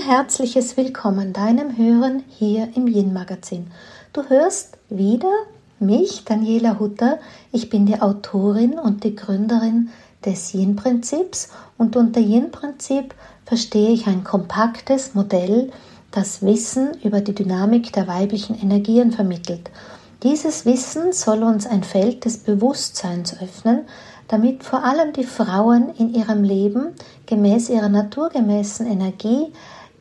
herzliches Willkommen deinem Hören hier im Yin Magazin. Du hörst wieder mich, Daniela Hutter. Ich bin die Autorin und die Gründerin des Yin Prinzips und unter Yin Prinzip verstehe ich ein kompaktes Modell, das Wissen über die Dynamik der weiblichen Energien vermittelt. Dieses Wissen soll uns ein Feld des Bewusstseins öffnen, damit vor allem die Frauen in ihrem Leben gemäß ihrer naturgemäßen Energie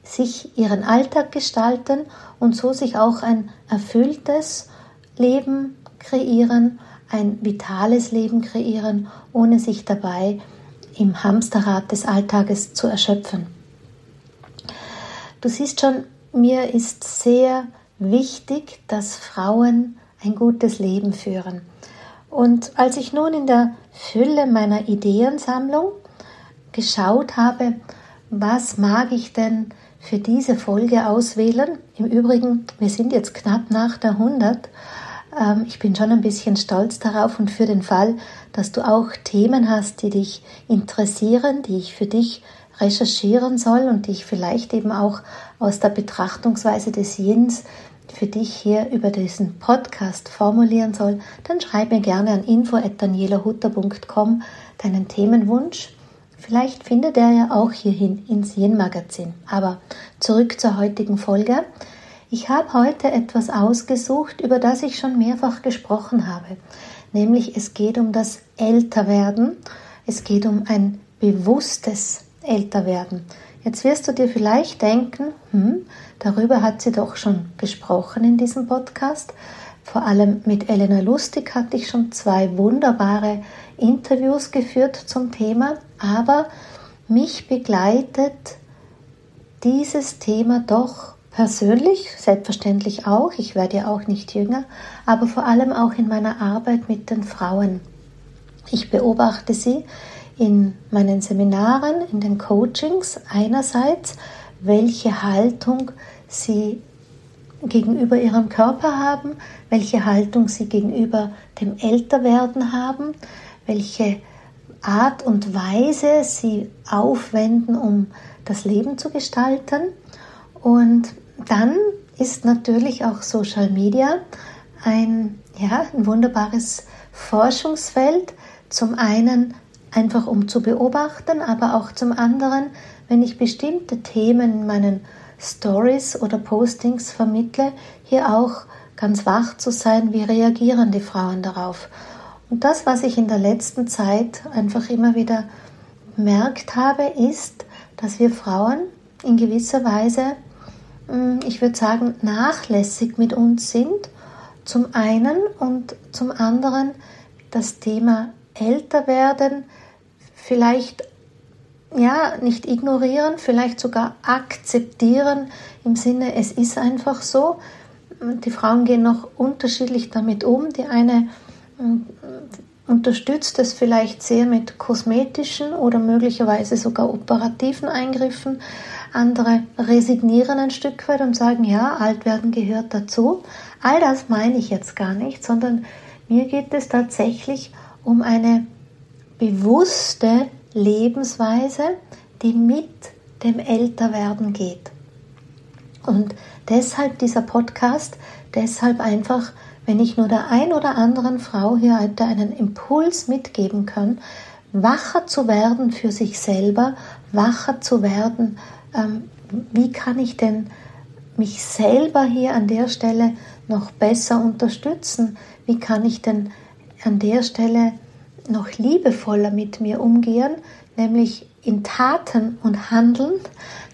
sich ihren Alltag gestalten und so sich auch ein erfülltes Leben kreieren, ein vitales Leben kreieren, ohne sich dabei im Hamsterrad des Alltages zu erschöpfen. Du siehst schon, mir ist sehr wichtig, dass Frauen ein gutes Leben führen. Und als ich nun in der Fülle meiner Ideensammlung geschaut habe, was mag ich denn für diese Folge auswählen? Im Übrigen, wir sind jetzt knapp nach der 100. Ähm, ich bin schon ein bisschen stolz darauf und für den Fall, dass du auch Themen hast, die dich interessieren, die ich für dich recherchieren soll und die ich vielleicht eben auch aus der Betrachtungsweise des Yins für dich hier über diesen Podcast formulieren soll, dann schreib mir gerne an info.danielahutter.com deinen Themenwunsch. Vielleicht findet er ja auch hierhin ins Yin-Magazin. Aber zurück zur heutigen Folge. Ich habe heute etwas ausgesucht, über das ich schon mehrfach gesprochen habe. Nämlich es geht um das Älterwerden. Es geht um ein bewusstes Älterwerden. Jetzt wirst du dir vielleicht denken, hm, darüber hat sie doch schon gesprochen in diesem Podcast. Vor allem mit Elena Lustig hatte ich schon zwei wunderbare Interviews geführt zum Thema, aber mich begleitet dieses Thema doch persönlich, selbstverständlich auch, ich werde ja auch nicht jünger, aber vor allem auch in meiner Arbeit mit den Frauen. Ich beobachte sie in meinen Seminaren, in den Coachings einerseits, welche Haltung sie gegenüber ihrem Körper haben, welche Haltung sie gegenüber dem Älterwerden haben, welche Art und Weise sie aufwenden, um das Leben zu gestalten. Und dann ist natürlich auch Social Media ein, ja, ein wunderbares Forschungsfeld. Zum einen einfach um zu beobachten, aber auch zum anderen, wenn ich bestimmte Themen in meinen Stories oder Postings vermittle, hier auch ganz wach zu sein, wie reagieren die Frauen darauf. Und das, was ich in der letzten Zeit einfach immer wieder bemerkt habe, ist, dass wir Frauen in gewisser Weise, hm, ich würde sagen, nachlässig mit uns sind. Zum einen und zum anderen das Thema älter werden vielleicht ja nicht ignorieren, vielleicht sogar akzeptieren im Sinne, es ist einfach so. Die Frauen gehen noch unterschiedlich damit um. Die eine mm, unterstützt es vielleicht sehr mit kosmetischen oder möglicherweise sogar operativen Eingriffen. Andere resignieren ein Stück weit und sagen, ja, alt werden gehört dazu. All das meine ich jetzt gar nicht, sondern mir geht es tatsächlich um eine bewusste Lebensweise, die mit dem Älterwerden geht. Und deshalb dieser Podcast, deshalb einfach, wenn ich nur der ein oder anderen Frau hier heute einen Impuls mitgeben kann, wacher zu werden für sich selber, wacher zu werden, ähm, wie kann ich denn mich selber hier an der Stelle noch besser unterstützen? Wie kann ich denn an der Stelle noch liebevoller mit mir umgehen, nämlich in Taten und Handeln,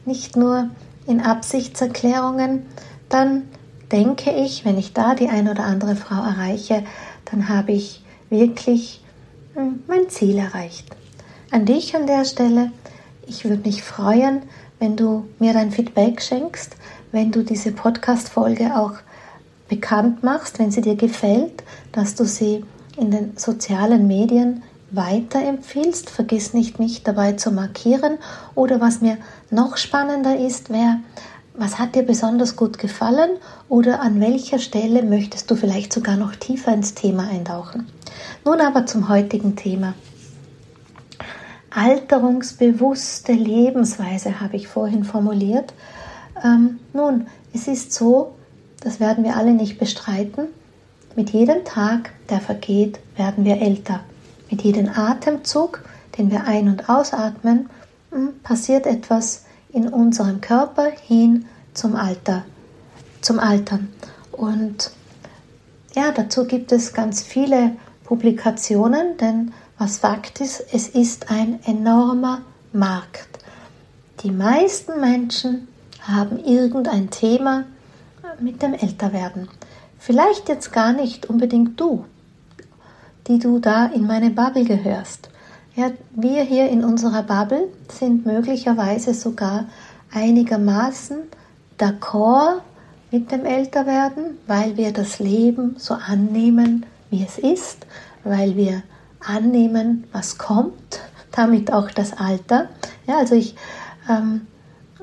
nicht nur in Absichtserklärungen, dann denke ich, wenn ich da die ein oder andere Frau erreiche, dann habe ich wirklich hm, mein Ziel erreicht. An dich an der Stelle, ich würde mich freuen, wenn du mir dein Feedback schenkst, wenn du diese Podcast-Folge auch bekannt machst, wenn sie dir gefällt, dass du sie in den sozialen Medien weiterempfiehlst. Vergiss nicht, mich dabei zu markieren. Oder was mir noch spannender ist, wäre, was hat dir besonders gut gefallen oder an welcher Stelle möchtest du vielleicht sogar noch tiefer ins Thema eintauchen. Nun aber zum heutigen Thema. Alterungsbewusste Lebensweise habe ich vorhin formuliert. Ähm, nun, es ist so, das werden wir alle nicht bestreiten, mit jedem Tag, der vergeht, werden wir älter. Mit jedem Atemzug, den wir ein- und ausatmen, hm, passiert etwas in unserem Körper hin zum Alter, zum Altern. Und ja, dazu gibt es ganz viele Publikationen, denn was Fakt ist, es ist ein enormer Markt. Die meisten Menschen haben irgendein Thema mit dem Älterwerden. Vielleicht jetzt gar nicht unbedingt du, die du da in meine Bubble gehörst. Ja, wir hier in unserer Bubble sind möglicherweise sogar einigermaßen d'accord mit dem Älterwerden, weil wir das Leben so annehmen, wie es ist, weil wir annehmen, was kommt, damit auch das Alter. Ja, also ich ähm,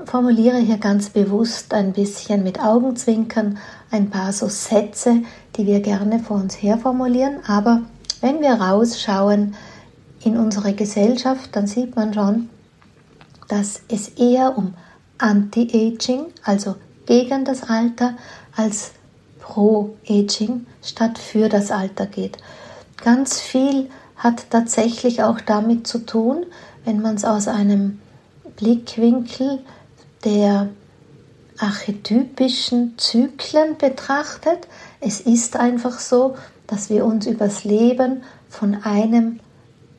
formuliere hier ganz bewusst ein bisschen mit Augenzwinkern ein paar so Sätze, die wir gerne vor uns her formulieren, aber wenn wir rausschauen in unsere Gesellschaft, dann sieht man schon, dass es eher um Anti-Aging, also gegen das Alter, als Pro-Aging statt für das Alter geht. Ganz viel hat tatsächlich auch damit zu tun, wenn man es aus einem Blickwinkel der archetypischen Zyklen betrachtet. Es ist einfach so, dass wir uns übers Leben von einem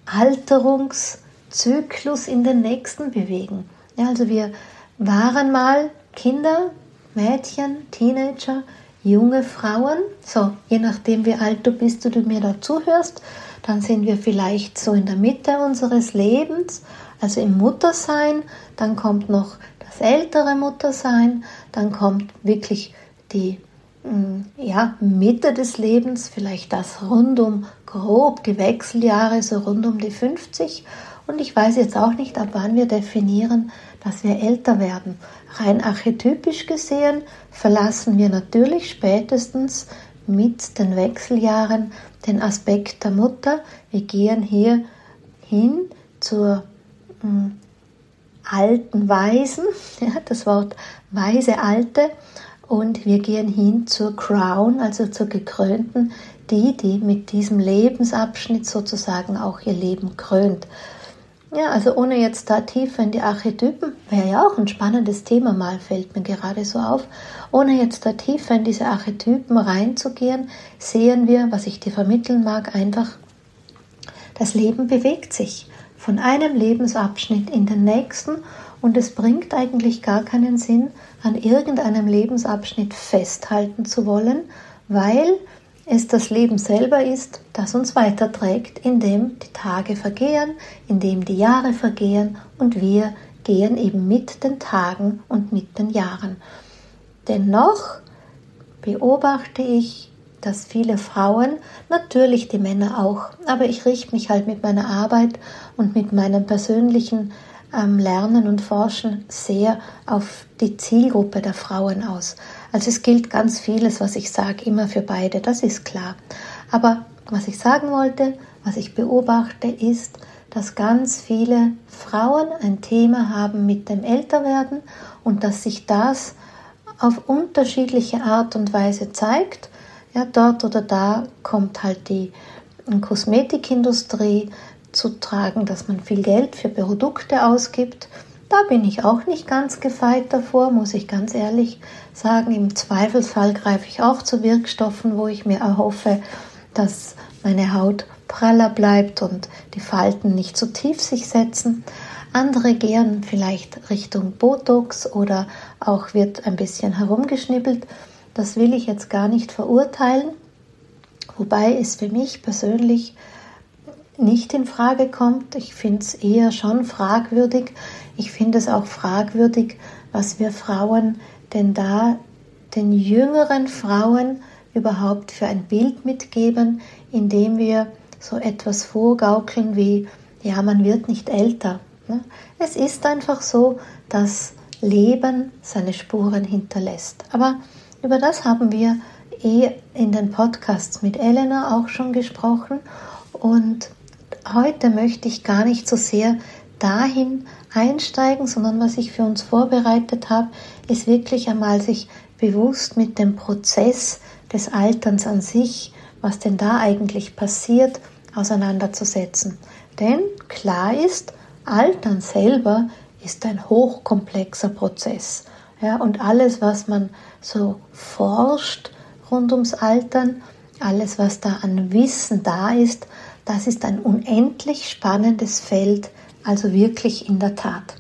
Alterungszyklus in den nächsten bewegen. Ja, also wir waren mal Kinder, Mädchen, Teenager, junge Frauen. So, je nachdem, wie alt du bist, du, du mir da zuhörst, dann sind wir vielleicht so in der Mitte unseres Lebens, also im Muttersein. Dann kommt noch ältere Muttersein. Dann kommt wirklich die mm, ja, Mitte des Lebens, vielleicht das rund um grob die Wechseljahre, so rund um die 50. Und ich weiß jetzt auch nicht, ab wann wir definieren, dass wir älter werden. Rein archetypisch gesehen verlassen wir natürlich spätestens mit den Wechseljahren den Aspekt der Mutter. Wir gehen hier hin zur mh, hm, alten Weisen, ja, das Wort weise Alte, und wir gehen hin zur Crown, also zur gekrönten, die, die mit diesem Lebensabschnitt sozusagen auch ihr Leben krönt. Ja, also ohne jetzt da tiefer in die Archetypen, wäre ja auch ein spannendes Thema mal, fällt mir gerade so auf. Ohne jetzt da tiefer in diese Archetypen reinzugehen, sehen wir, was ich dir vermitteln mag, einfach, das Leben bewegt sich von einem Lebensabschnitt in den nächsten und es bringt eigentlich gar keinen Sinn, an irgendeinem Lebensabschnitt festhalten zu wollen, weil es das Leben selber ist, das uns weiterträgt, indem die Tage vergehen, indem die Jahre vergehen und wir gehen eben mit den Tagen und mit den Jahren. Dennoch beobachte ich, dass viele Frauen, natürlich die Männer auch, aber ich richte mich halt mit meiner Arbeit und mit meinem persönlichen ähm, Lernen und Forschen sehr auf die Zielgruppe der Frauen aus. Also es gilt ganz vieles, was ich sage, immer für beide, das ist klar. Aber was ich sagen wollte, was ich beobachte, ist, dass ganz viele Frauen ein Thema haben mit dem Älterwerden und dass sich das auf unterschiedliche Art und Weise zeigt. Ja, dort oder da kommt halt die Kosmetikindustrie zu tragen, dass man viel Geld für Produkte ausgibt. Da bin ich auch nicht ganz gefeit davor, muss ich ganz ehrlich sagen. Im Zweifelsfall greife ich auch zu Wirkstoffen, wo ich mir erhoffe, dass meine Haut praller bleibt und die Falten nicht zu tief sich setzen. Andere gehen vielleicht Richtung Botox oder auch wird ein bisschen herumgeschnibbelt. Das will ich jetzt gar nicht verurteilen, wobei es für mich persönlich nicht in Frage kommt. Ich finde es eher schon fragwürdig. Ich finde es auch fragwürdig, was wir Frauen denn da den jüngeren Frauen überhaupt für ein Bild mitgeben, indem wir so etwas vorgaukeln wie, ja, man wird nicht älter. Ne? Es ist einfach so, dass Leben seine Spuren hinterlässt. Aber über das haben wir eh in den Podcasts mit Elena auch schon gesprochen und heute möchte ich gar nicht so sehr dahin einsteigen, sondern was ich für uns vorbereitet habe, ist wirklich einmal sich bewusst mit dem Prozess des Alterns an sich, was denn da eigentlich passiert, auseinanderzusetzen. Denn klar ist, Altern selber ist ein hochkomplexer Prozess. Ja, und alles, was man so forscht rund ums Altern, alles, was da an Wissen da ist, das ist ein unendlich spannendes Feld, also wirklich in der Tat.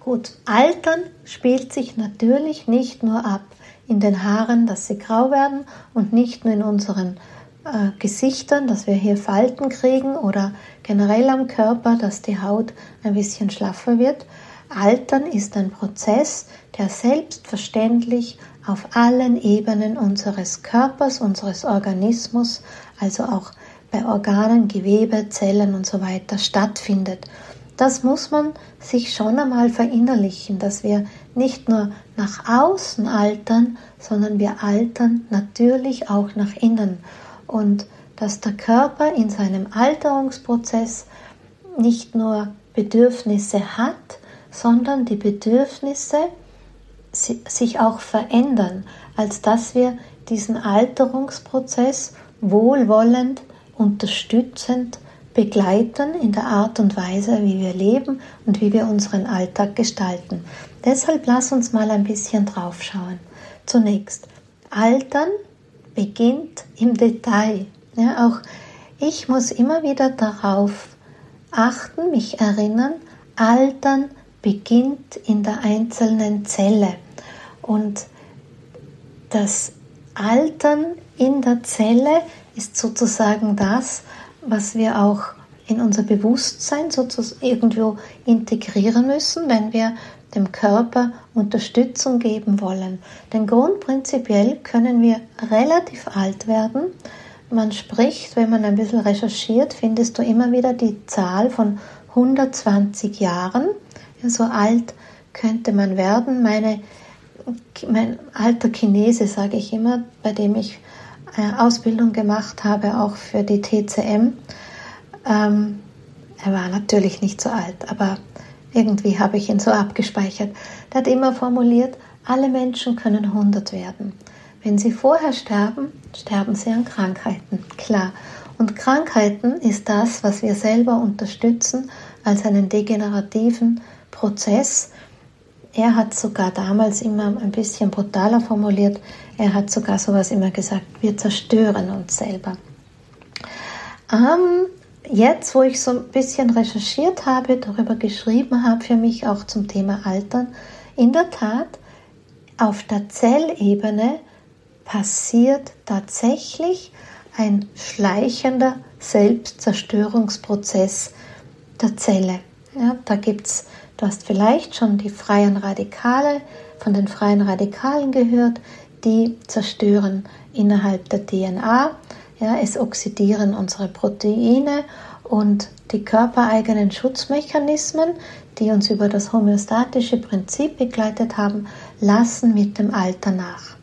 Gut, Altern spielt sich natürlich nicht nur ab in den Haaren, dass sie grau werden und nicht nur in unseren äh, Gesichtern, dass wir hier Falten kriegen oder generell am Körper, dass die Haut ein bisschen schlaffer wird. Altern ist ein Prozess, der selbstverständlich auf allen Ebenen unseres Körpers, unseres Organismus, also auch bei Organen, Gewebe, Zellen und so weiter stattfindet. Das muss man sich schon einmal verinnerlichen, dass wir nicht nur nach außen altern, sondern wir altern natürlich auch nach innen und dass der Körper in seinem Alterungsprozess nicht nur Bedürfnisse hat, sondern die Bedürfnisse sich auch verändern, als dass wir diesen Alterungsprozess wohlwollend, unterstützend begleiten in der Art und Weise, wie wir leben und wie wir unseren Alltag gestalten. Deshalb lass uns mal ein bisschen drauf schauen. Zunächst, Altern beginnt im Detail. Ja, auch ich muss immer wieder darauf achten, mich erinnern, Altern beginnt in der einzelnen Zelle. Und das Altern in der Zelle ist sozusagen das, was wir auch in unser Bewusstsein sozusagen irgendwo integrieren müssen, wenn wir dem Körper Unterstützung geben wollen. Denn grundprinzipiell können wir relativ alt werden. Man spricht, wenn man ein bisschen recherchiert, findest du immer wieder die Zahl von 120 Jahren. So alt könnte man werden. Meine, mein alter Chinese, sage ich immer, bei dem ich äh, Ausbildung gemacht habe, auch für die TCM. Ähm, er war natürlich nicht so alt, aber irgendwie habe ich ihn so abgespeichert. Der hat immer formuliert, alle Menschen können 100 werden. Wenn sie vorher sterben, sterben sie an Krankheiten. Klar. Und Krankheiten ist das, was wir selber unterstützen als einen degenerativen Prozess. Er hat sogar damals immer ein bisschen brutaler formuliert. Er hat sogar sowas immer gesagt, wir zerstören uns selber. Ähm, jetzt, wo ich so ein bisschen recherchiert habe, darüber geschrieben habe, für mich auch zum Thema Altern, in der Tat, auf der Zellebene passiert tatsächlich ein schleichender Selbstzerstörungsprozess der Zelle. Ja, da gibt's, du hast vielleicht schon die freien Radikale von den freien Radikalen gehört, die zerstören innerhalb der DNA ja, es oxidieren unsere Proteine und die körpereigenen Schutzmechanismen, die uns über das homöostatische Prinzip begleitet haben, lassen mit dem Alter nach.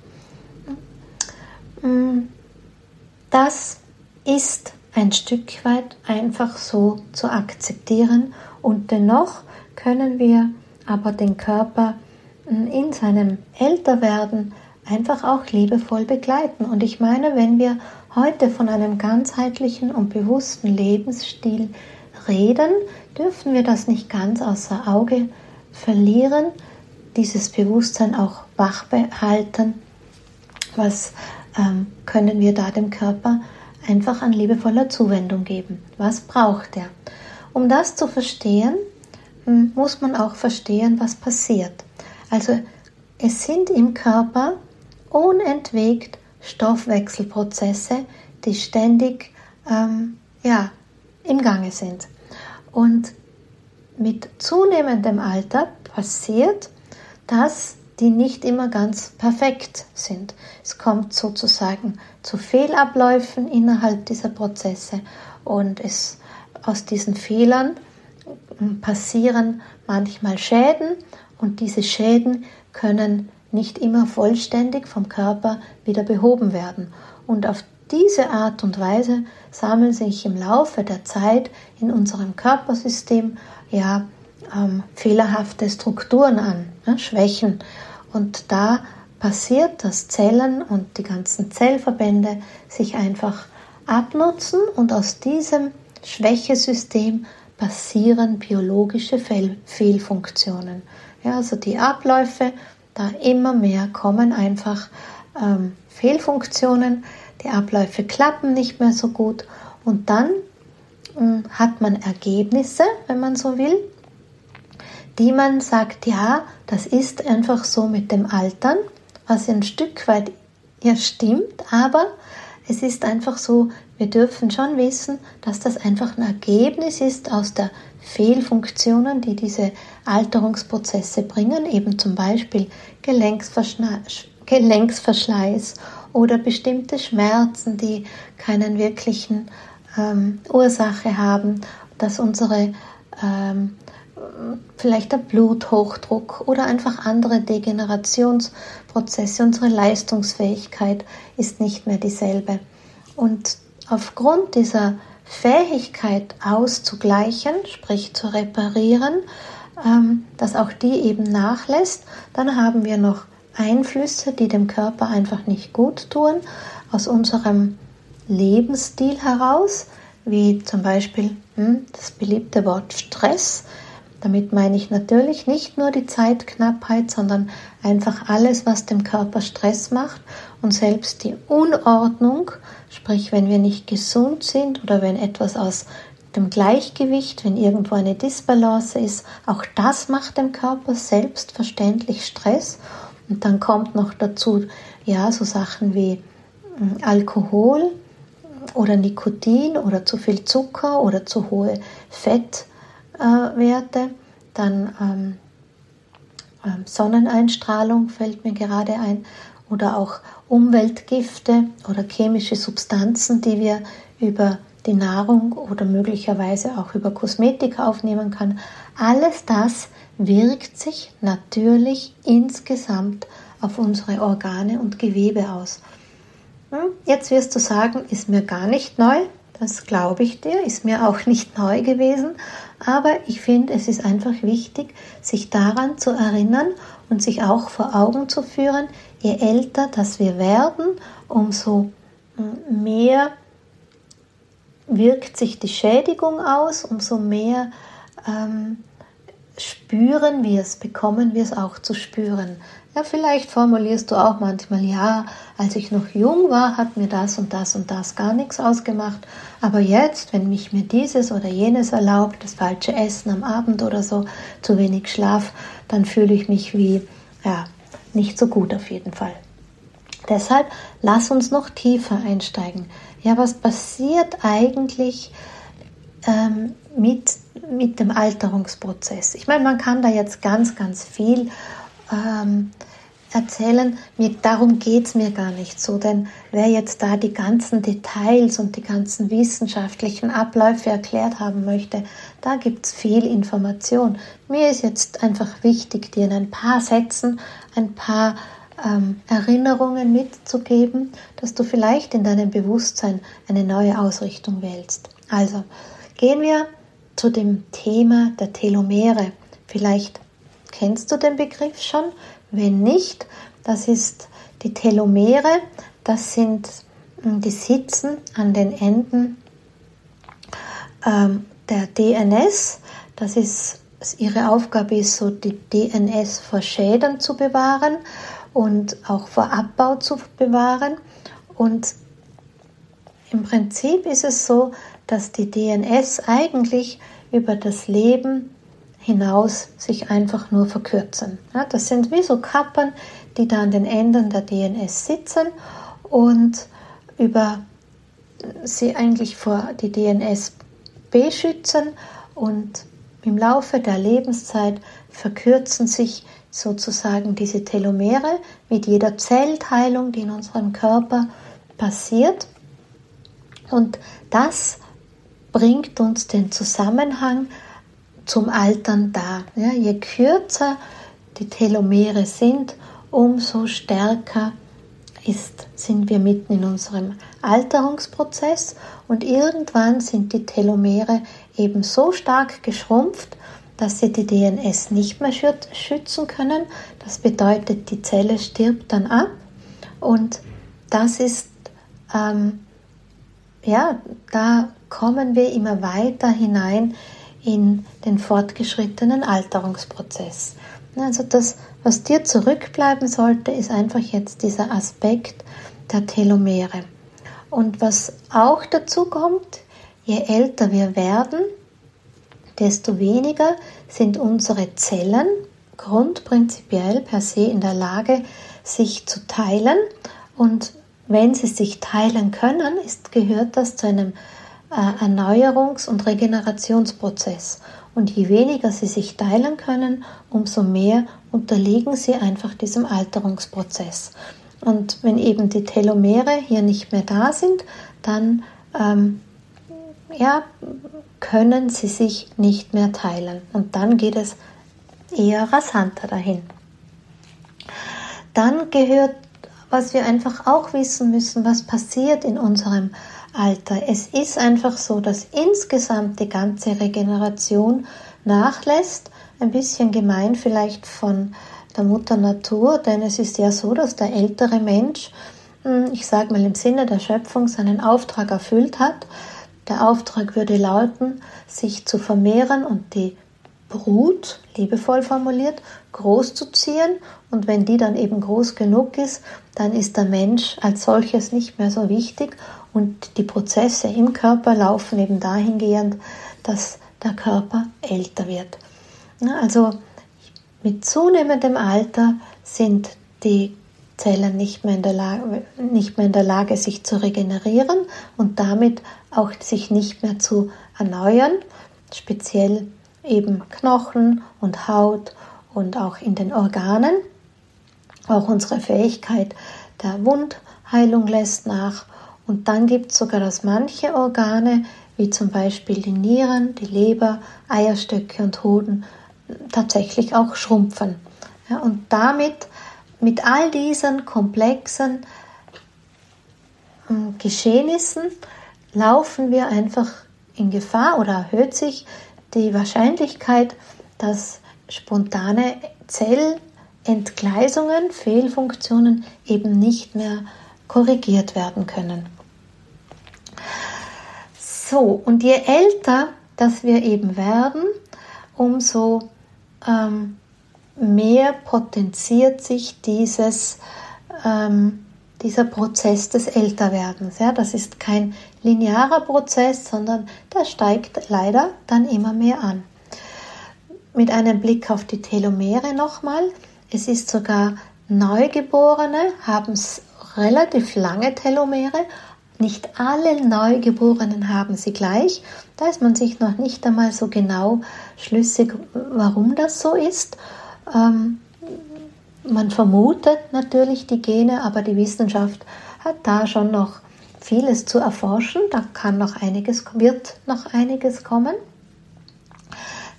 Das ist ein Stück weit einfach so zu akzeptieren und dennoch können wir aber den Körper in seinem Älterwerden einfach auch liebevoll begleiten. Und ich meine, wenn wir heute von einem ganzheitlichen und bewussten Lebensstil reden, dürfen wir das nicht ganz außer Auge verlieren, dieses Bewusstsein auch wach behalten. Was ähm, können wir da dem Körper einfach an liebevoller Zuwendung geben? Was braucht er? Um das zu verstehen, muss man auch verstehen, was passiert. Also es sind im Körper unentwegt Stoffwechselprozesse, die ständig ähm, ja, im Gange sind. Und mit zunehmendem Alter passiert, dass die nicht immer ganz perfekt sind. Es kommt sozusagen zu Fehlabläufen innerhalb dieser Prozesse und es, aus diesen Fehlern passieren manchmal Schäden und diese Schäden können nicht immer vollständig vom Körper wieder behoben werden. Und auf diese Art und Weise sammeln sich im Laufe der Zeit in unserem Körpersystem ja ähm, fehlerhafte Strukturen an, ne, Schwächen. Und da passiert, dass Zellen und die ganzen Zellverbände sich einfach abnutzen und aus diesem Schwächesystem passieren biologische Fehl Fehlfunktionen. Ja, also die Abläufe, da immer mehr kommen einfach ähm, Fehlfunktionen, die Abläufe klappen nicht mehr so gut und dann ähm, hat man Ergebnisse, wenn man so will, die man sagt, ja, das ist einfach so mit dem Altern, was ein Stück weit ja stimmt, aber es ist einfach so, wir dürfen schon wissen, dass das einfach ein Ergebnis ist aus der Fehlfunktionen, die diese Alterungsprozesse bringen, eben zum Beispiel Gelenksverschleiß oder bestimmte Schmerzen, die keinen wirklichen ähm, Ursache haben, dass unsere ähm, vielleicht der Bluthochdruck oder einfach andere Degenerationsprozesse, unsere Leistungsfähigkeit ist nicht mehr dieselbe. Und aufgrund dieser Fähigkeit auszugleichen, sprich zu reparieren, ähm, dass auch die eben nachlässt, dann haben wir noch Einflüsse, die dem Körper einfach nicht gut tun, aus unserem Lebensstil heraus, wie zum Beispiel hm, das beliebte Wort Stress. Damit meine ich natürlich nicht nur die Zeitknappheit, sondern einfach alles, was dem Körper Stress macht und selbst die Unordnung, sprich wenn wir nicht gesund sind oder wenn etwas aus dem Gleichgewicht, wenn irgendwo eine Disbalance ist, auch das macht dem Körper selbstverständlich Stress. Und dann kommt noch dazu, ja, so Sachen wie hm, Alkohol oder Nikotin oder zu viel Zucker oder zu hohe Fett äh, Werte. Dann ähm, ähm, Sonneneinstrahlung fällt mir gerade ein oder auch Umweltgifte oder chemische Substanzen, die wir über die Nahrung oder möglicherweise auch über Kosmetik aufnehmen kann. Alles das wirkt sich natürlich insgesamt auf unsere Organe und Gewebe aus. Hm, jetzt wirst du sagen, ist mir gar nicht neu, das glaube ich dir, ist mir auch nicht neu gewesen, aber ich finde, es ist einfach wichtig, sich daran zu erinnern und sich auch vor Augen zu führen, je älter das wir werden, umso hm, mehr wirkt sich die Schädigung aus, umso mehr ähm, spüren wir es, bekommen wir es auch zu spüren. Ja, vielleicht formulierst du auch manchmal, ja, als ich noch jung war, hat mir das und das und das gar nichts ausgemacht. Aber jetzt, wenn mich mir dieses oder jenes erlaubt, das falsche Essen am Abend oder so, zu wenig Schlaf, dann fühle ich mich wie, ja, nicht so gut auf jeden Fall. Deshalb lass uns noch tiefer einsteigen. Ja, was passiert eigentlich ähm, mit, mit dem Alterungsprozess? Ich meine, man kann da jetzt ganz, ganz viel ähm, erzählen. Mir, darum geht es mir gar nicht so, denn wer jetzt da die ganzen Details und die ganzen wissenschaftlichen Abläufe erklärt haben möchte, da gibt es viel Information. Mir ist jetzt einfach wichtig, dir in ein paar Sätzen ein paar ähm, Erinnerungen mitzugeben, dass du vielleicht in deinem Bewusstsein eine neue Ausrichtung wählst. Also gehen wir zu dem Thema der Telomere. Vielleicht Kennst du den Begriff schon? Wenn nicht, das ist die Telomere. Das sind, hm, die sitzen an den Enden ähm, der DNS. Das ist, ihre Aufgabe ist so, die DNS vor Schäden zu bewahren und auch vor Abbau zu bewahren. Und im Prinzip ist es so, dass die DNS eigentlich über das Leben hinaus sich einfach nur verkürzen. Ja, das sind wie so Kappen, die da an den Enden der DNS sitzen und über sie eigentlich vor die DNS beschützen und im Laufe der Lebenszeit verkürzen sich sozusagen diese Telomere mit jeder Zellteilung, die in unserem Körper passiert. Und das bringt uns den Zusammenhang zum Altern da. Ja, je kürzer die Telomere sind, umso stärker ist, sind wir mitten in unserem Alterungsprozess und irgendwann sind die Telomere eben so stark geschrumpft, dass sie die DNS nicht mehr schützen können. Das bedeutet, die Zelle stirbt dann ab und das ist, ähm, ja, da kommen wir immer weiter hinein in den fortgeschrittenen Alterungsprozess. Also das, was dir zurückbleiben sollte, ist einfach jetzt dieser Aspekt der Telomere. Und was auch dazu kommt, je älter wir werden, desto weniger sind unsere Zellen grundprinzipiell per se in der Lage, sich zu teilen. Und wenn sie sich teilen können, ist, gehört das zu einem Erneuerungs- und Regenerationsprozess. Und je weniger sie sich teilen können, umso mehr unterliegen sie einfach diesem Alterungsprozess. Und wenn eben die Telomere hier nicht mehr da sind, dann ähm, ja, können sie sich nicht mehr teilen. Und dann geht es eher rasanter dahin. Dann gehört, was wir einfach auch wissen müssen, was passiert in unserem Alter. Es ist einfach so, dass insgesamt die ganze Regeneration nachlässt. Ein bisschen gemein vielleicht von der Mutter Natur, denn es ist ja so, dass der ältere Mensch, hm, ich sage mal im Sinne der Schöpfung, seinen Auftrag erfüllt hat. Der Auftrag würde lauten, sich zu vermehren und die Brut, liebevoll formuliert, groß zu ziehen. Und wenn die dann eben groß genug ist, dann ist der Mensch als solches nicht mehr so wichtig und die Prozesse im Körper laufen eben dahingehend, dass der Körper älter wird. Also mit zunehmendem Alter sind die Zellen nicht mehr, in der Lage, nicht mehr in der Lage, sich zu regenerieren und damit auch sich nicht mehr zu erneuern, speziell eben Knochen und Haut und auch in den Organen. Auch unsere Fähigkeit der Wundheilung lässt nach und dann gibt es sogar, dass manche Organe, wie zum Beispiel die Nieren, die Leber, Eierstöcke und Hoden, tatsächlich auch schrumpfen. Ja, und damit, mit all diesen komplexen äh, Geschehnissen, laufen wir einfach in Gefahr oder erhöht sich die Wahrscheinlichkeit, dass spontane Zellentgleisungen, Fehlfunktionen eben nicht mehr korrigiert werden können. So, und je älter dass wir eben werden, umso ähm, mehr potenziert sich dieses, ähm, dieser Prozess des Älterwerdens. Ja? Das ist kein linearer Prozess, sondern der steigt leider dann immer mehr an. Mit einem Blick auf die Telomere nochmal. Es ist sogar Neugeborene haben relativ lange Telomere. Nicht alle Neugeborenen haben sie gleich. Da ist man sich noch nicht einmal so genau schlüssig, warum das so ist. Ähm, man vermutet natürlich die Gene, aber die Wissenschaft hat da schon noch vieles zu erforschen. Da kann noch einiges, wird noch einiges kommen.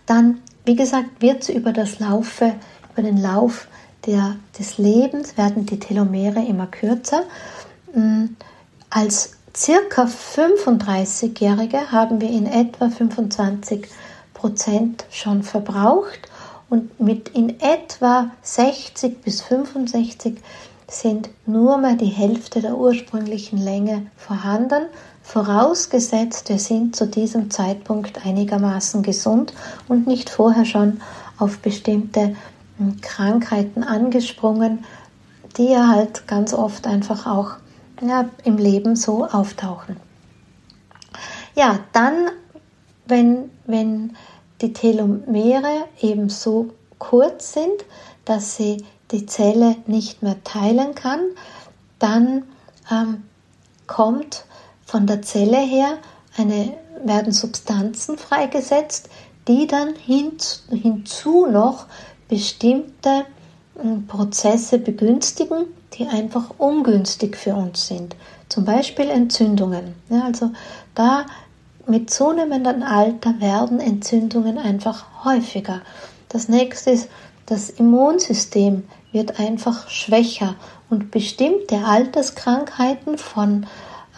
Dann, wie gesagt, wird über das Laufe, über den Lauf der, des Lebens werden die Telomere immer kürzer. Mm, als circa 35-Jährige haben wir in etwa 25 Prozent schon verbraucht und mit in etwa 60 bis 65 sind nur mehr die Hälfte der ursprünglichen Länge vorhanden, vorausgesetzt wir sind zu diesem Zeitpunkt einigermaßen gesund und nicht vorher schon auf bestimmte Krankheiten angesprungen, die ja halt ganz oft einfach auch ja, im Leben so auftauchen. Ja, dann, wenn, wenn die Telomere eben so kurz sind, dass sie die Zelle nicht mehr teilen kann, dann ähm, kommt von der Zelle her eine, werden Substanzen freigesetzt, die dann hinzu, hinzu noch bestimmte hm, Prozesse begünstigen, die einfach ungünstig für uns sind. Zum Beispiel Entzündungen. Ja, also da mit zunehmendem Alter werden Entzündungen einfach häufiger. Das nächste ist, das Immunsystem wird einfach schwächer und bestimmte Alterskrankheiten von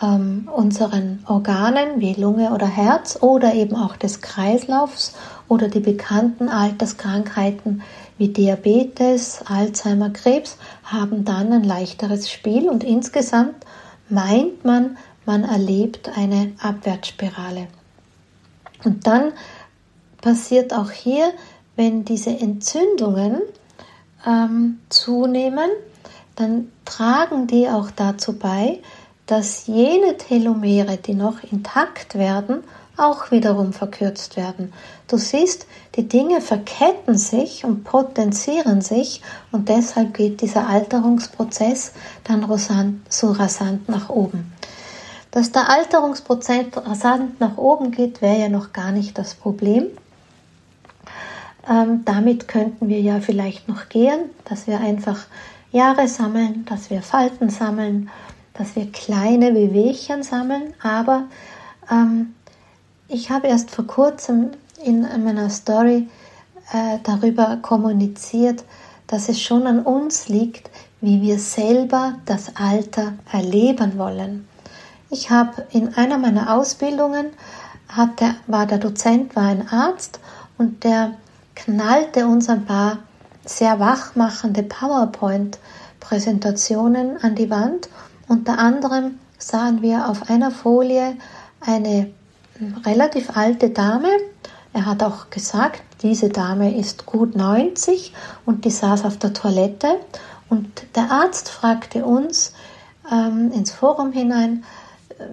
ähm, unseren Organen wie Lunge oder Herz oder eben auch des Kreislaufs oder die bekannten Alterskrankheiten wie Diabetes, Alzheimer, Krebs haben dann ein leichteres Spiel und insgesamt meint man, man erlebt eine Abwärtsspirale. Und dann passiert auch hier, wenn diese Entzündungen ähm, zunehmen, dann tragen die auch dazu bei, dass jene Telomere, die noch intakt werden, auch wiederum verkürzt werden. Du siehst, die Dinge verketten sich und potenzieren sich und deshalb geht dieser Alterungsprozess dann so rasant nach oben. Dass der Alterungsprozess rasant nach oben geht, wäre ja noch gar nicht das Problem. Ähm, damit könnten wir ja vielleicht noch gehen, dass wir einfach Jahre sammeln, dass wir Falten sammeln, dass wir kleine Wehwehchen sammeln. Aber ähm, ich habe erst vor kurzem in meiner Story äh, darüber kommuniziert, dass es schon an uns liegt, wie wir selber das Alter erleben wollen. Ich habe in einer meiner Ausbildungen, hatte, war der Dozent, war ein Arzt und der knallte uns ein paar sehr wachmachende PowerPoint-Präsentationen an die Wand. Unter anderem sahen wir auf einer Folie eine relativ alte Dame. Er hat auch gesagt, diese Dame ist gut 90 und die saß auf der Toilette. Und der Arzt fragte uns ähm, ins Forum hinein,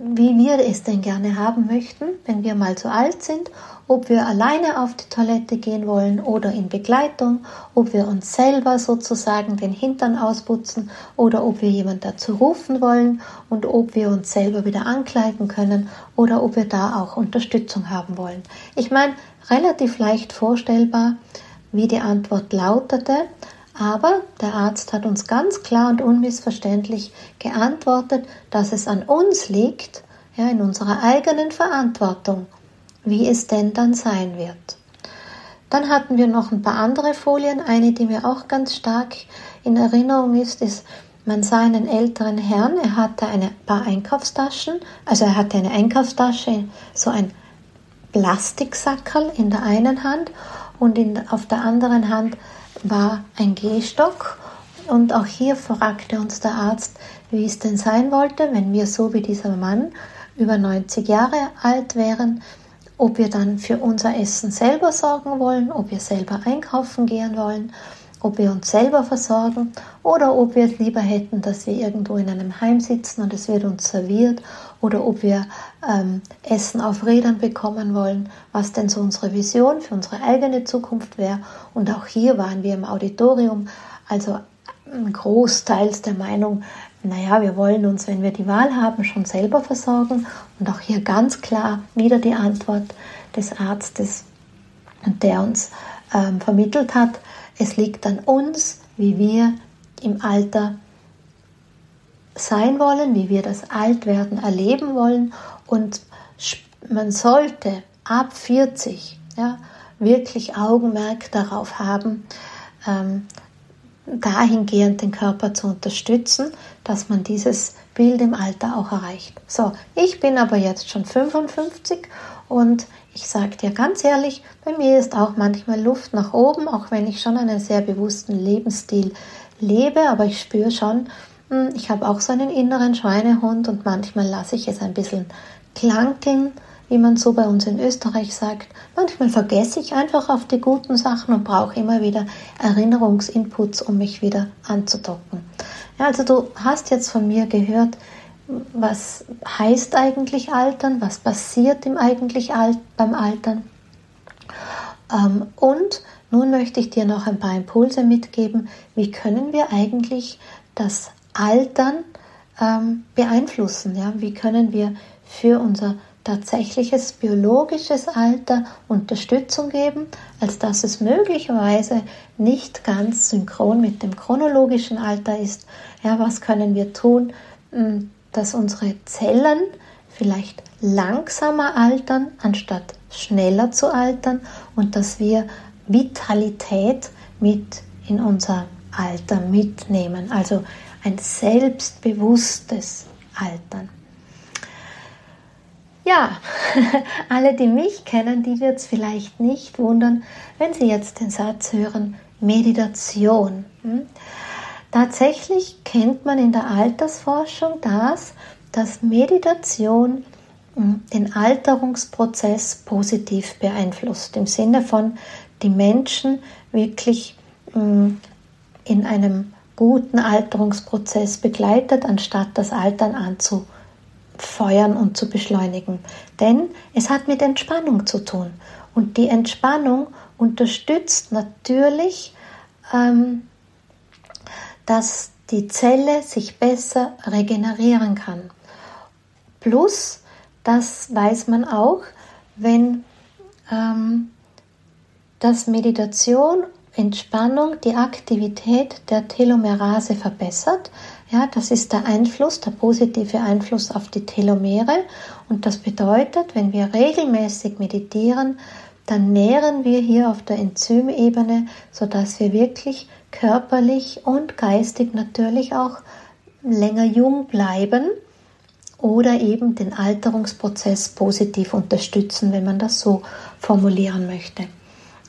wie wir es denn gerne haben möchten, wenn wir mal so alt sind, ob wir alleine auf die Toilette gehen wollen oder in Begleitung, ob wir uns selber sozusagen den Hintern ausputzen oder ob wir jemand dazu rufen wollen und ob wir uns selber wieder ankleiden können oder ob wir da auch Unterstützung haben wollen. Ich meine, relativ leicht vorstellbar, wie die Antwort lautete, aber der Arzt hat uns ganz klar und unmissverständlich geantwortet, dass es an uns liegt, ja, in unserer eigenen Verantwortung, wie es denn dann sein wird. Dann hatten wir noch ein paar andere Folien. Eine, die mir auch ganz stark in Erinnerung ist, ist, man sah einen älteren Herrn, er hatte ein paar Einkaufstaschen, also er hatte eine Einkaufstasche, so ein Plastiksackerl in der einen Hand und in, auf der anderen Hand war ein Gehstock und auch hier fragte uns der Arzt, wie es denn sein wollte, wenn wir so wie dieser Mann über 90 Jahre alt wären, ob wir dann für unser Essen selber sorgen wollen, ob wir selber einkaufen gehen wollen, ob wir uns selber versorgen oder ob wir es lieber hätten, dass wir irgendwo in einem Heim sitzen und es wird uns serviert oder ob wir ähm, Essen auf Rädern bekommen wollen, was denn so unsere Vision für unsere eigene Zukunft wäre. Und auch hier waren wir im Auditorium, also großteils der Meinung, naja, wir wollen uns, wenn wir die Wahl haben, schon selber versorgen. Und auch hier ganz klar wieder die Antwort des Arztes, der uns ähm, vermittelt hat, es liegt an uns, wie wir im Alter sein wollen, wie wir das Altwerden erleben wollen. Und man sollte ab 40 ja, wirklich Augenmerk darauf haben, ähm, dahingehend den Körper zu unterstützen, dass man dieses Bild im Alter auch erreicht. So, ich bin aber jetzt schon 55 und ich sage dir ganz ehrlich, bei mir ist auch manchmal Luft nach oben, auch wenn ich schon einen sehr bewussten Lebensstil lebe, aber ich spüre schon, hm, ich habe auch so einen inneren Schweinehund und manchmal lasse ich es ein bisschen klanken, wie man so bei uns in Österreich sagt. Manchmal vergesse ich einfach auf die guten Sachen und brauche immer wieder Erinnerungsinputs, um mich wieder anzudocken. Ja, also du hast jetzt von mir gehört, was heißt eigentlich Altern, was passiert im eigentlich Alt beim Altern. Ähm, und nun möchte ich dir noch ein paar Impulse mitgeben, wie können wir eigentlich das Altern ähm, beeinflussen. Ja? Wie können wir für unser tatsächliches biologisches Alter Unterstützung geben, als dass es möglicherweise nicht ganz synchron mit dem chronologischen Alter ist. Ja, was können wir tun, hm, dass unsere Zellen vielleicht langsamer altern, anstatt schneller zu altern und dass wir Vitalität mit in unser Alter mitnehmen. Also ein selbstbewusstes Altern. Ja, alle, die mich kennen, die wird es vielleicht nicht wundern, wenn sie jetzt den Satz hören, Meditation. Hm? Tatsächlich kennt man in der Altersforschung das, dass Meditation hm, den Alterungsprozess positiv beeinflusst, im Sinne von die Menschen wirklich hm, in einem guten Alterungsprozess begleitet, anstatt das Altern anzunehmen feuern und zu beschleunigen. Denn es hat mit Entspannung zu tun. Und die Entspannung unterstützt natürlich, ähm, dass die Zelle sich besser regenerieren kann. Plus, das weiß man auch, wenn ähm, das Meditation, Entspannung die Aktivität der Telomerase verbessert, ja, das ist der Einfluss, der positive Einfluss auf die Telomere. Und das bedeutet, wenn wir regelmäßig meditieren, dann nähren wir hier auf der Enzymebene, sodass wir wirklich körperlich und geistig natürlich auch länger jung bleiben oder eben den Alterungsprozess positiv unterstützen, wenn man das so formulieren möchte.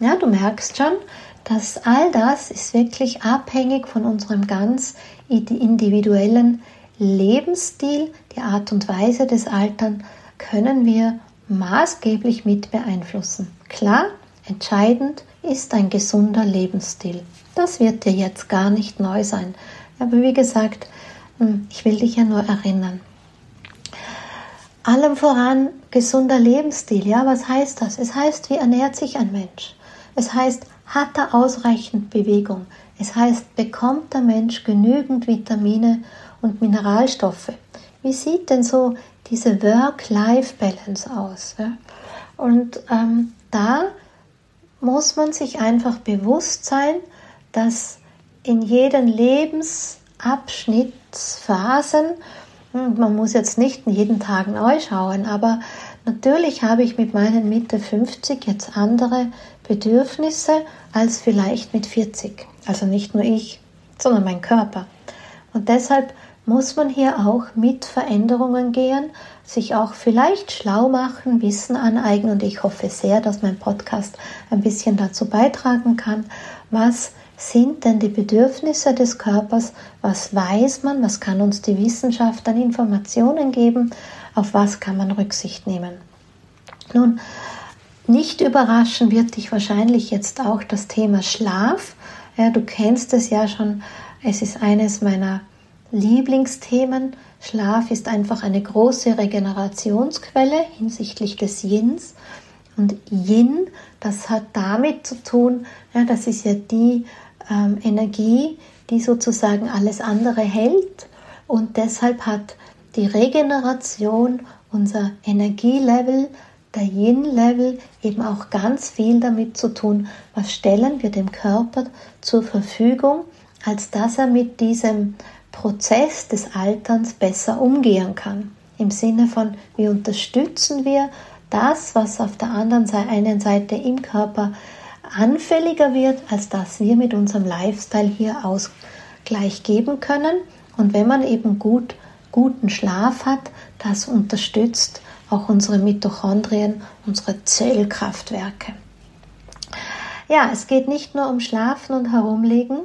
Ja, du merkst schon, dass all das ist wirklich abhängig von unserem ganz individuellen Lebensstil, die Art und Weise des Altern können wir maßgeblich mit beeinflussen. Klar, entscheidend ist ein gesunder Lebensstil. Das wird dir jetzt gar nicht neu sein. Aber wie gesagt, hm, ich will dich ja nur erinnern. Allem voran gesunder Lebensstil. Ja, was heißt das? Es heißt, wie ernährt sich ein Mensch? Es heißt, hat er ausreichend Bewegung? Es heißt, bekommt der Mensch genügend Vitamine und Mineralstoffe? Wie sieht denn so diese Work-Life-Balance aus? Ja? Und ähm, da muss man sich einfach bewusst sein, dass in jeden Lebensabschnittsphasen, hm, man muss jetzt nicht jeden Tag neu schauen, aber natürlich habe ich mit meinen Mitte 50 jetzt andere Bedürfnisse als vielleicht mit 40. Also nicht nur ich, sondern mein Körper. Und deshalb muss man hier auch mit Veränderungen gehen, sich auch vielleicht schlau machen, Wissen aneignen. Und ich hoffe sehr, dass mein Podcast ein bisschen dazu beitragen kann. Was sind denn die Bedürfnisse des Körpers? Was weiß man? Was kann uns die Wissenschaft an Informationen geben? Auf was kann man Rücksicht nehmen? Nun, nicht überraschen wird dich wahrscheinlich jetzt auch das Thema Schlaf. Ja, du kennst es ja schon. Es ist eines meiner Lieblingsthemen. Schlaf ist einfach eine große Regenerationsquelle hinsichtlich des Yins. Und Yin, das hat damit zu tun, ja, das ist ja die ähm, Energie, die sozusagen alles andere hält. Und deshalb hat die Regeneration unser Energielevel der Yin-Level eben auch ganz viel damit zu tun, was stellen wir dem Körper zur Verfügung, als dass er mit diesem Prozess des Alterns besser umgehen kann. Im Sinne von, wie unterstützen wir das, was auf der anderen Seite, einen Seite im Körper anfälliger wird, als dass wir mit unserem Lifestyle hier Ausgleich geben können. Und wenn man eben gut, guten Schlaf hat, das unterstützt auch unsere Mitochondrien, unsere Zellkraftwerke. Ja, es geht nicht nur um Schlafen und Herumliegen,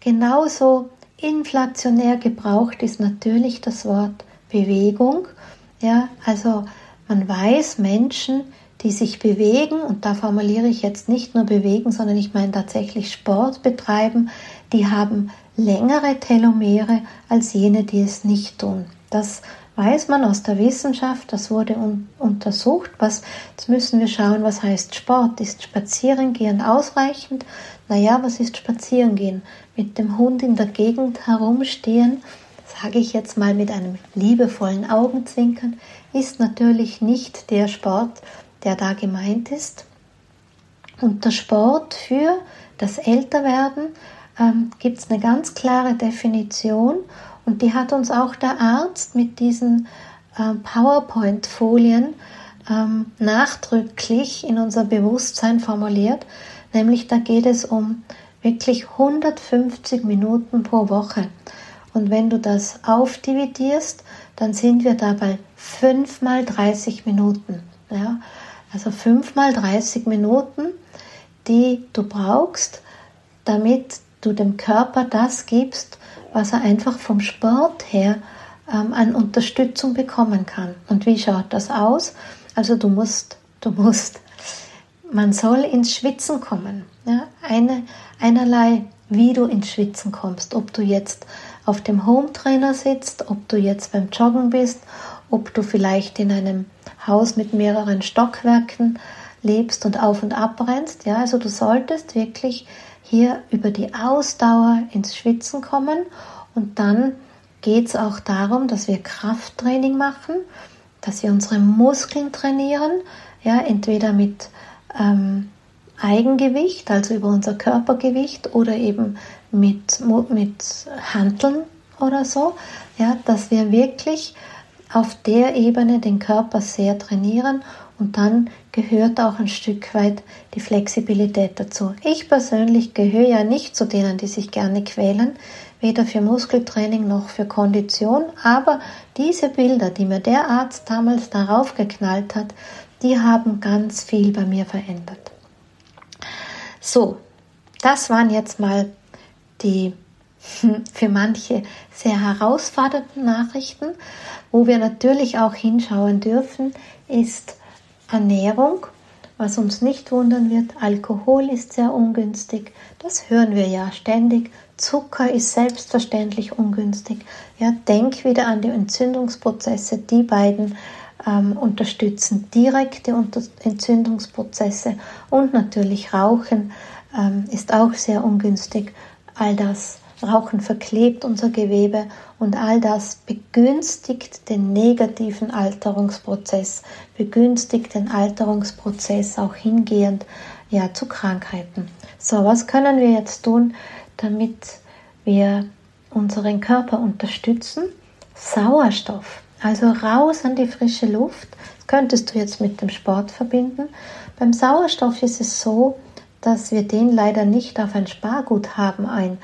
genauso inflationär gebraucht ist natürlich das Wort Bewegung. Ja, also man weiß, Menschen, die sich bewegen, und da formuliere ich jetzt nicht nur bewegen, sondern ich meine tatsächlich Sport betreiben, die haben längere Telomere als jene, die es nicht tun. Das weiß man aus der Wissenschaft, das wurde un untersucht. Was, jetzt müssen wir schauen, was heißt Sport. Ist Spazierengehen ausreichend? Naja, was ist Spazierengehen? Mit dem Hund in der Gegend herumstehen, sage ich jetzt mal mit einem liebevollen Augenzwinkern, ist natürlich nicht der Sport, der da gemeint ist. Und der Sport für das Älterwerden ähm, gibt es eine ganz klare Definition und die hat uns auch der Arzt mit diesen äh, PowerPoint-Folien ähm, nachdrücklich in unser Bewusstsein formuliert. Nämlich da geht es um wirklich 150 Minuten pro Woche. Und wenn du das aufdividierst, dann sind wir dabei 5 mal 30 Minuten. Ja? Also 5 mal 30 Minuten, die du brauchst, damit du dem Körper das gibst, was er einfach vom Sport her ähm, an Unterstützung bekommen kann. Und wie schaut das aus? Also du musst, du musst, man soll ins Schwitzen kommen. Ja? Eine, einerlei, wie du ins Schwitzen kommst. Ob du jetzt auf dem Home Trainer sitzt, ob du jetzt beim Joggen bist, ob du vielleicht in einem Haus mit mehreren Stockwerken lebst und auf und ab rennst. Ja, also du solltest wirklich hier über die Ausdauer ins Schwitzen kommen. Und dann geht es auch darum, dass wir Krafttraining machen, dass wir unsere Muskeln trainieren, ja, entweder mit ähm, Eigengewicht, also über unser Körpergewicht oder eben mit, mit Handeln oder so, ja, dass wir wirklich auf der Ebene den Körper sehr trainieren und dann gehört auch ein Stück weit die Flexibilität dazu. Ich persönlich gehöre ja nicht zu denen, die sich gerne quälen, weder für Muskeltraining noch für Kondition, aber diese Bilder, die mir der Arzt damals darauf geknallt hat, die haben ganz viel bei mir verändert. So, das waren jetzt mal die für manche sehr herausfordernden Nachrichten. Wo wir natürlich auch hinschauen dürfen, ist Ernährung. Was uns nicht wundern wird, Alkohol ist sehr ungünstig. Das hören wir ja ständig. Zucker ist selbstverständlich ungünstig. Ja, denk wieder an die Entzündungsprozesse. Die beiden ähm, unterstützen direkte Entzündungsprozesse und natürlich Rauchen ähm, ist auch sehr ungünstig. All das Rauchen verklebt unser Gewebe und all das begünstigt den negativen Alterungsprozess, begünstigt den Alterungsprozess auch hingehend ja, zu Krankheiten. So, was können wir jetzt tun, damit wir unseren Körper unterstützen? Sauerstoff, also raus an die frische Luft. Das könntest du jetzt mit dem Sport verbinden. Beim Sauerstoff ist es so, dass wir den leider nicht auf ein Sparguthaben ein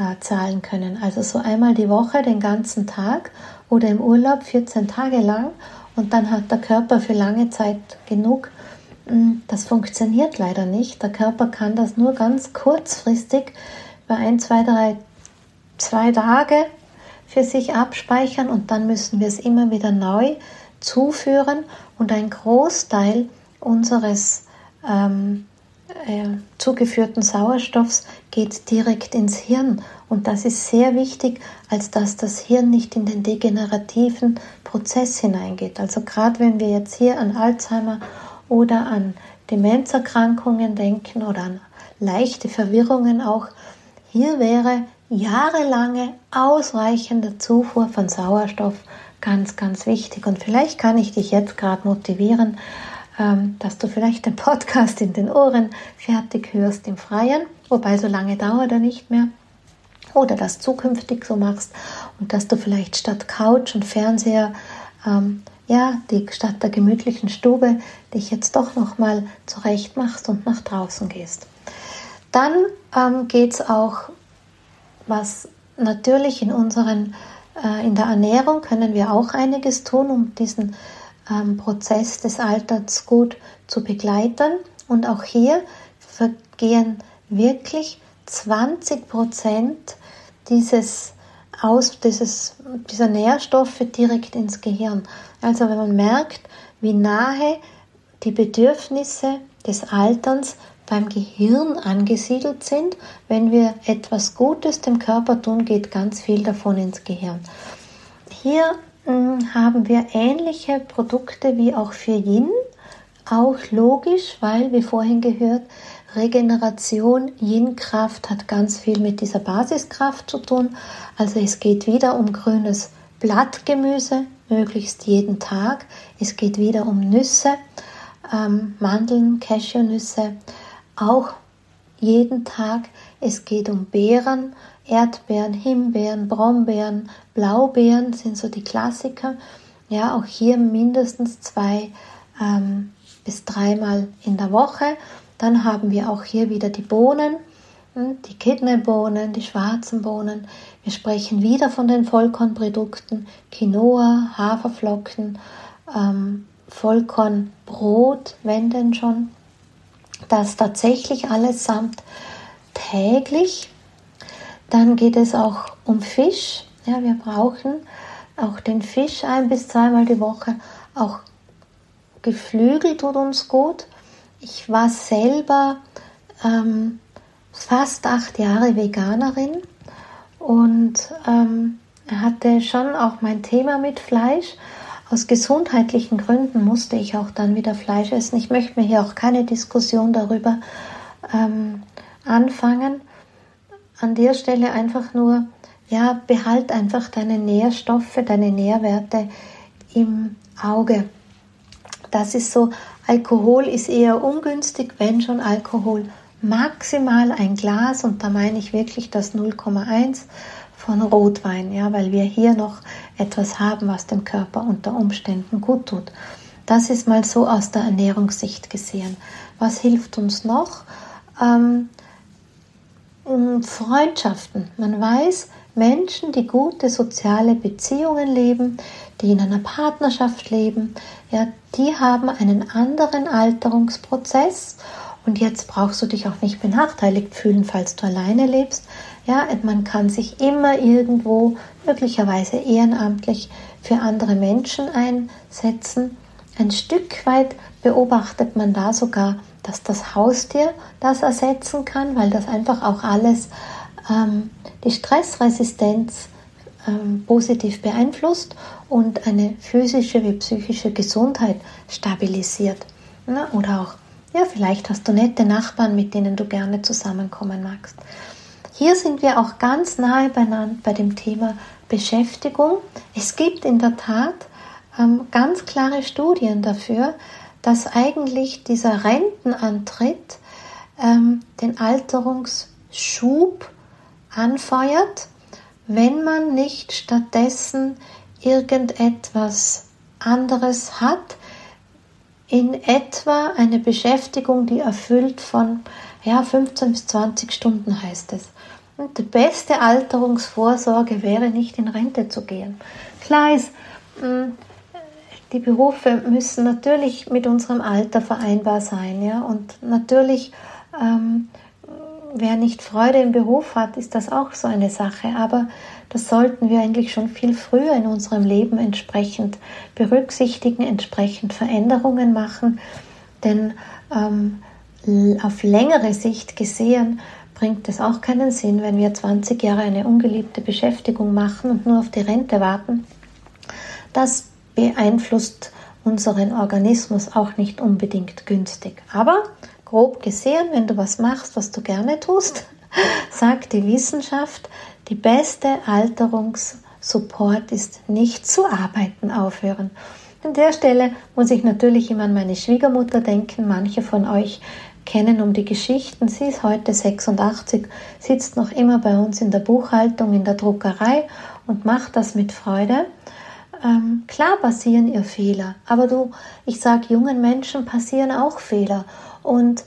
äh, zahlen können. Also so einmal die Woche, den ganzen Tag oder im Urlaub 14 Tage lang und dann hat der Körper für lange Zeit genug. Hm, das funktioniert leider nicht. Der Körper kann das nur ganz kurzfristig bei ein, zwei, drei, zwei Tage für sich abspeichern und dann müssen wir es immer wieder neu zuführen und ein Großteil unseres ähm, äh, zugeführten Sauerstoffs geht direkt ins Hirn. Und das ist sehr wichtig, als dass das Hirn nicht in den degenerativen Prozess hineingeht. Also gerade wenn wir jetzt hier an Alzheimer oder an Demenzerkrankungen denken oder an leichte Verwirrungen auch, hier wäre jahrelange ausreichende Zufuhr von Sauerstoff ganz, ganz wichtig. Und vielleicht kann ich dich jetzt gerade motivieren, dass du vielleicht den Podcast in den Ohren fertig hörst im Freien, wobei so lange dauert er nicht mehr. Oder das zukünftig so machst und dass du vielleicht statt Couch und Fernseher, ähm, ja, die, statt der gemütlichen Stube, dich jetzt doch nochmal zurecht machst und nach draußen gehst. Dann ähm, geht es auch, was natürlich in unseren, äh, in der Ernährung können wir auch einiges tun, um diesen ähm, Prozess des Alters gut zu begleiten. Und auch hier vergehen wirklich 20 Prozent dieses aus dieses, dieser Nährstoffe direkt ins Gehirn. Also wenn man merkt, wie nahe die Bedürfnisse des Alterns beim Gehirn angesiedelt sind, wenn wir etwas Gutes dem Körper tun, geht ganz viel davon ins Gehirn. Hier haben wir ähnliche Produkte wie auch für Yin. Auch logisch, weil, wie vorhin gehört, Regeneration, Yin-Kraft hat ganz viel mit dieser Basiskraft zu tun. Also es geht wieder um grünes Blattgemüse, möglichst jeden Tag. Es geht wieder um Nüsse, ähm, Mandeln, Cashewnüsse, auch jeden Tag. Es geht um Beeren, Erdbeeren, Himbeeren, Brombeeren, Blaubeeren sind so die Klassiker. Ja, auch hier mindestens zwei ähm, bis dreimal in der Woche. Dann haben wir auch hier wieder die Bohnen. hm, die Kidneybohnen, die schwarzen Bohnen. Wir sprechen wieder von den Vollkornprodukten, Quinoa, Haferflocken, ähm, Vollkornbrot, wenn denn schon. Das tatsächlich allesamt täglich. Dann geht es auch um Fisch. Ja, wir brauchen auch den Fisch ein bis zweimal die Woche. Auch Geflügel tut uns gut. Ich war selber ähm, fast acht Jahre Veganerin und ähm, hatte schon auch mein Thema mit Fleisch. Aus gesundheitlichen Gründen musste ich auch dann wieder Fleisch essen. Ich möchte mir hier auch keine Diskussion darüber ähm, anfangen. An der Stelle einfach nur, ja, behalt einfach deine Nährstoffe, deine Nährwerte im Auge. Das ist so, Alkohol ist eher ungünstig, wenn schon Alkohol maximal ein Glas und da meine ich wirklich das 0,1 von Rotwein, ja, weil wir hier noch etwas haben, was dem Körper unter Umständen gut tut. Das ist mal so aus der Ernährungssicht gesehen. Was hilft uns noch? Ähm, Freundschaften. Man weiß, Menschen, die gute soziale Beziehungen leben, die in einer Partnerschaft leben, ja, die haben einen anderen Alterungsprozess. Und jetzt brauchst du dich auch nicht benachteiligt fühlen, falls du alleine lebst. Ja, man kann sich immer irgendwo, möglicherweise ehrenamtlich, für andere Menschen einsetzen. Ein Stück weit beobachtet man da sogar, dass das Haustier das ersetzen kann, weil das einfach auch alles ähm, die Stressresistenz ähm, positiv beeinflusst und eine physische wie psychische Gesundheit stabilisiert. Na, oder auch, ja, vielleicht hast du nette Nachbarn, mit denen du gerne zusammenkommen magst. Hier sind wir auch ganz nahe beieinander bei dem Thema Beschäftigung. Es gibt in der Tat ähm, ganz klare Studien dafür, dass eigentlich dieser Rentenantritt ähm, den Alterungsschub anfeuert, wenn man nicht stattdessen irgendetwas anderes hat, in etwa eine Beschäftigung, die erfüllt von ja, 15 bis 20 Stunden heißt es. Und die beste Alterungsvorsorge wäre nicht in Rente zu gehen. Klar ist, hm, die Berufe müssen natürlich mit unserem Alter vereinbar sein, ja, und natürlich ähm, wer nicht Freude im Beruf hat, ist das auch so eine Sache. Aber das sollten wir eigentlich schon viel früher in unserem Leben entsprechend berücksichtigen, entsprechend Veränderungen machen. Denn ähm, auf längere Sicht gesehen bringt es auch keinen Sinn, wenn wir 20 Jahre eine ungeliebte Beschäftigung machen und nur auf die Rente warten. Das beeinflusst unseren Organismus auch nicht unbedingt günstig. Aber grob gesehen, wenn du was machst, was du gerne tust, sagt die Wissenschaft, die beste Alterungssupport ist nicht zu arbeiten aufhören. An der Stelle muss ich natürlich immer an meine Schwiegermutter denken. Manche von euch kennen um die Geschichten. Sie ist heute 86, sitzt noch immer bei uns in der Buchhaltung, in der Druckerei und macht das mit Freude. Ähm, klar passieren ihr Fehler, aber du, ich sage, jungen Menschen passieren auch Fehler. Und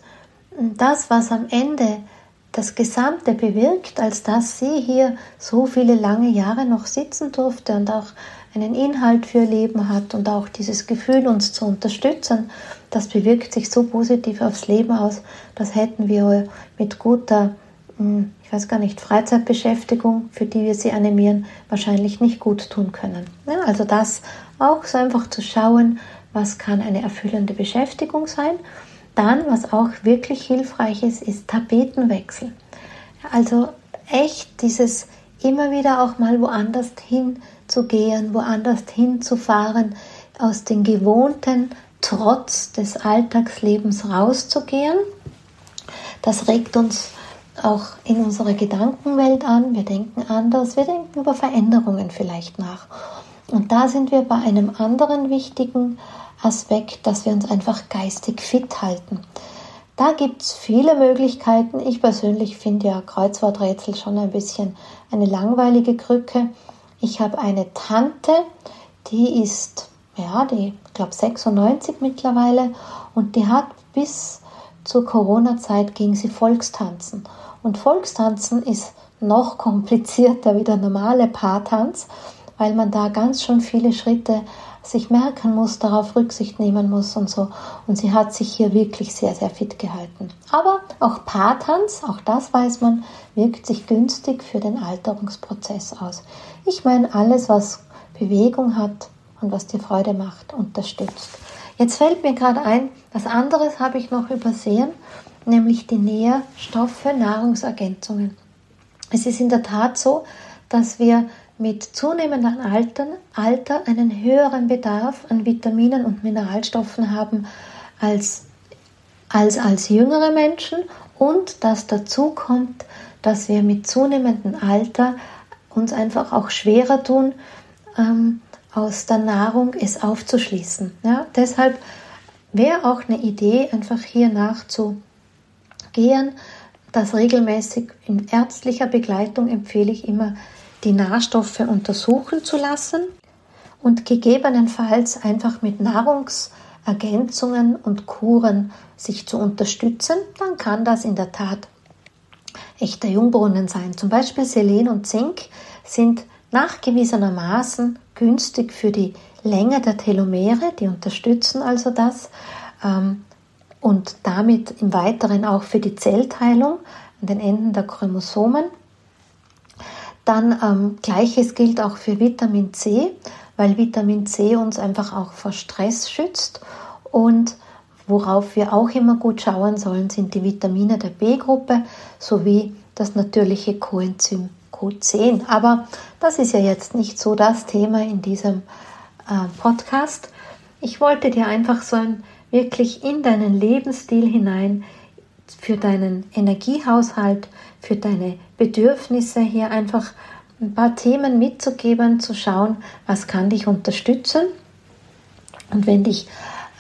das, was am Ende das Gesamte bewirkt, als dass sie hier so viele lange Jahre noch sitzen durfte und auch einen Inhalt für ihr Leben hat und auch dieses Gefühl, uns zu unterstützen, das bewirkt sich so positiv aufs Leben aus, das hätten wir mit guter, hm, weiß gar nicht, Freizeitbeschäftigung, für die wir sie animieren, wahrscheinlich nicht gut tun können. also das auch so einfach zu schauen, was kann eine erfüllende Beschäftigung sein dann, was auch wirklich hilfreich ist, ist Tapetenwechsel. Also echt dieses immer wieder auch mal woanders hinzugehen, woanders hinzufahren, aus den gewohnten Trotz des Alltagslebens rauszugehen. Das regt uns auch in unserer Gedankenwelt an. Wir denken anders, wir denken über Veränderungen vielleicht nach. Und da sind wir bei einem anderen wichtigen Aspekt, dass wir uns einfach geistig fit halten. Da gibt es viele Möglichkeiten. Ich persönlich finde ja Kreuzworträtsel schon ein bisschen eine langweilige Krücke. Ich habe eine Tante, die ist, ja, die, ich glaube 96 mittlerweile und die hat bis zur Corona-Zeit ging sie Volkstanzen. Und Volkstanzen ist noch komplizierter wie der normale Paartanz, weil man da ganz schon viele Schritte sich merken muss, darauf Rücksicht nehmen muss und so. Und sie hat sich hier wirklich sehr, sehr fit gehalten. Aber auch Paartanz, auch das weiß man, wirkt sich günstig für den Alterungsprozess aus. Ich meine, alles, was Bewegung hat und was dir Freude macht, unterstützt. Jetzt fällt mir gerade ein, was anderes habe ich noch übersehen, nämlich die Nährstoffe, Nahrungsergänzungen. Es ist in der Tat so, dass wir mit zunehmendem Alter, Alter einen höheren Bedarf an Vitaminen und Mineralstoffen haben als, als als jüngere Menschen und dass dazu kommt, dass wir mit zunehmendem Alter uns einfach auch schwerer tun, ähm, aus der Nahrung es aufzuschließen. Ja? Deshalb wäre auch eine Idee, einfach hier nachzugehen, das regelmäßig in ärztlicher Begleitung empfehle ich immer die Nährstoffe untersuchen zu lassen und gegebenenfalls einfach mit Nahrungsergänzungen und Kuren sich zu unterstützen, dann kann das in der Tat echter Jungbrunnen sein. Zum Beispiel Selen und Zink sind nachgewiesenermaßen günstig für die Länge der Telomere, die unterstützen also das. Ähm, und damit im Weiteren auch für die Zellteilung an den Enden der Chromosomen. Dann ähm, gleiches gilt auch für Vitamin C, weil Vitamin C uns einfach auch vor Stress schützt und worauf wir auch immer gut schauen sollen, sind die Vitamine der B-Gruppe sowie das natürliche Coenzym Q10. Aber das ist ja jetzt nicht so das Thema in diesem äh, Podcast. Ich wollte dir einfach so ein wirklich in deinen Lebensstil hinein für deinen Energiehaushalt, für deine Bedürfnisse hier einfach ein paar Themen mitzugeben, zu schauen, was kann dich unterstützen. Und wenn dich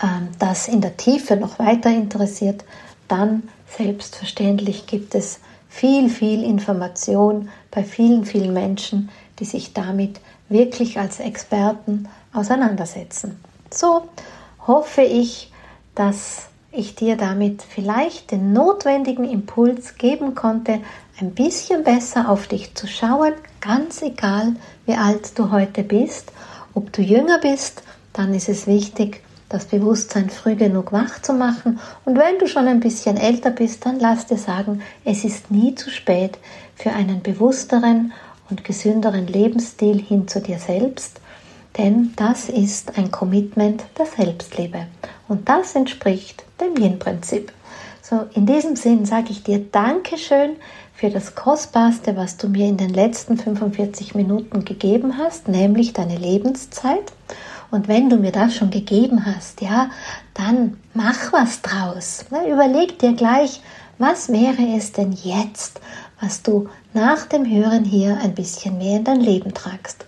ähm, das in der Tiefe noch weiter interessiert, dann selbstverständlich gibt es viel, viel Information bei vielen, vielen Menschen, die sich damit wirklich als Experten auseinandersetzen. So hoffe ich, dass ich dir damit vielleicht den notwendigen Impuls geben konnte, ein bisschen besser auf dich zu schauen, ganz egal, wie alt du heute bist. Ob du jünger bist, dann ist es wichtig, das Bewusstsein früh genug wach zu machen. Und wenn du schon ein bisschen älter bist, dann lass dir sagen, es ist nie zu spät für einen bewussteren und gesünderen Lebensstil hin zu dir selbst, denn das ist ein Commitment der Selbstliebe. Und das entspricht dem Yin-Prinzip. So, in diesem Sinn sage ich dir Dankeschön für das Kostbarste, was du mir in den letzten 45 Minuten gegeben hast, nämlich deine Lebenszeit. Und wenn du mir das schon gegeben hast, ja, dann mach was draus. Ne, überleg dir gleich, was wäre es denn jetzt, was du nach dem Hören hier ein bisschen mehr in dein Leben tragst.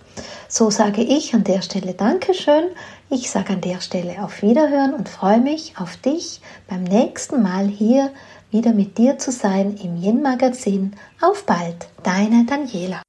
So sage ich an der Stelle Dankeschön. Ich sage an der Stelle auf Wiederhören und freue mich auf dich beim nächsten Mal hier wieder mit dir zu sein im Yin Magazin. Auf bald, deine Daniela.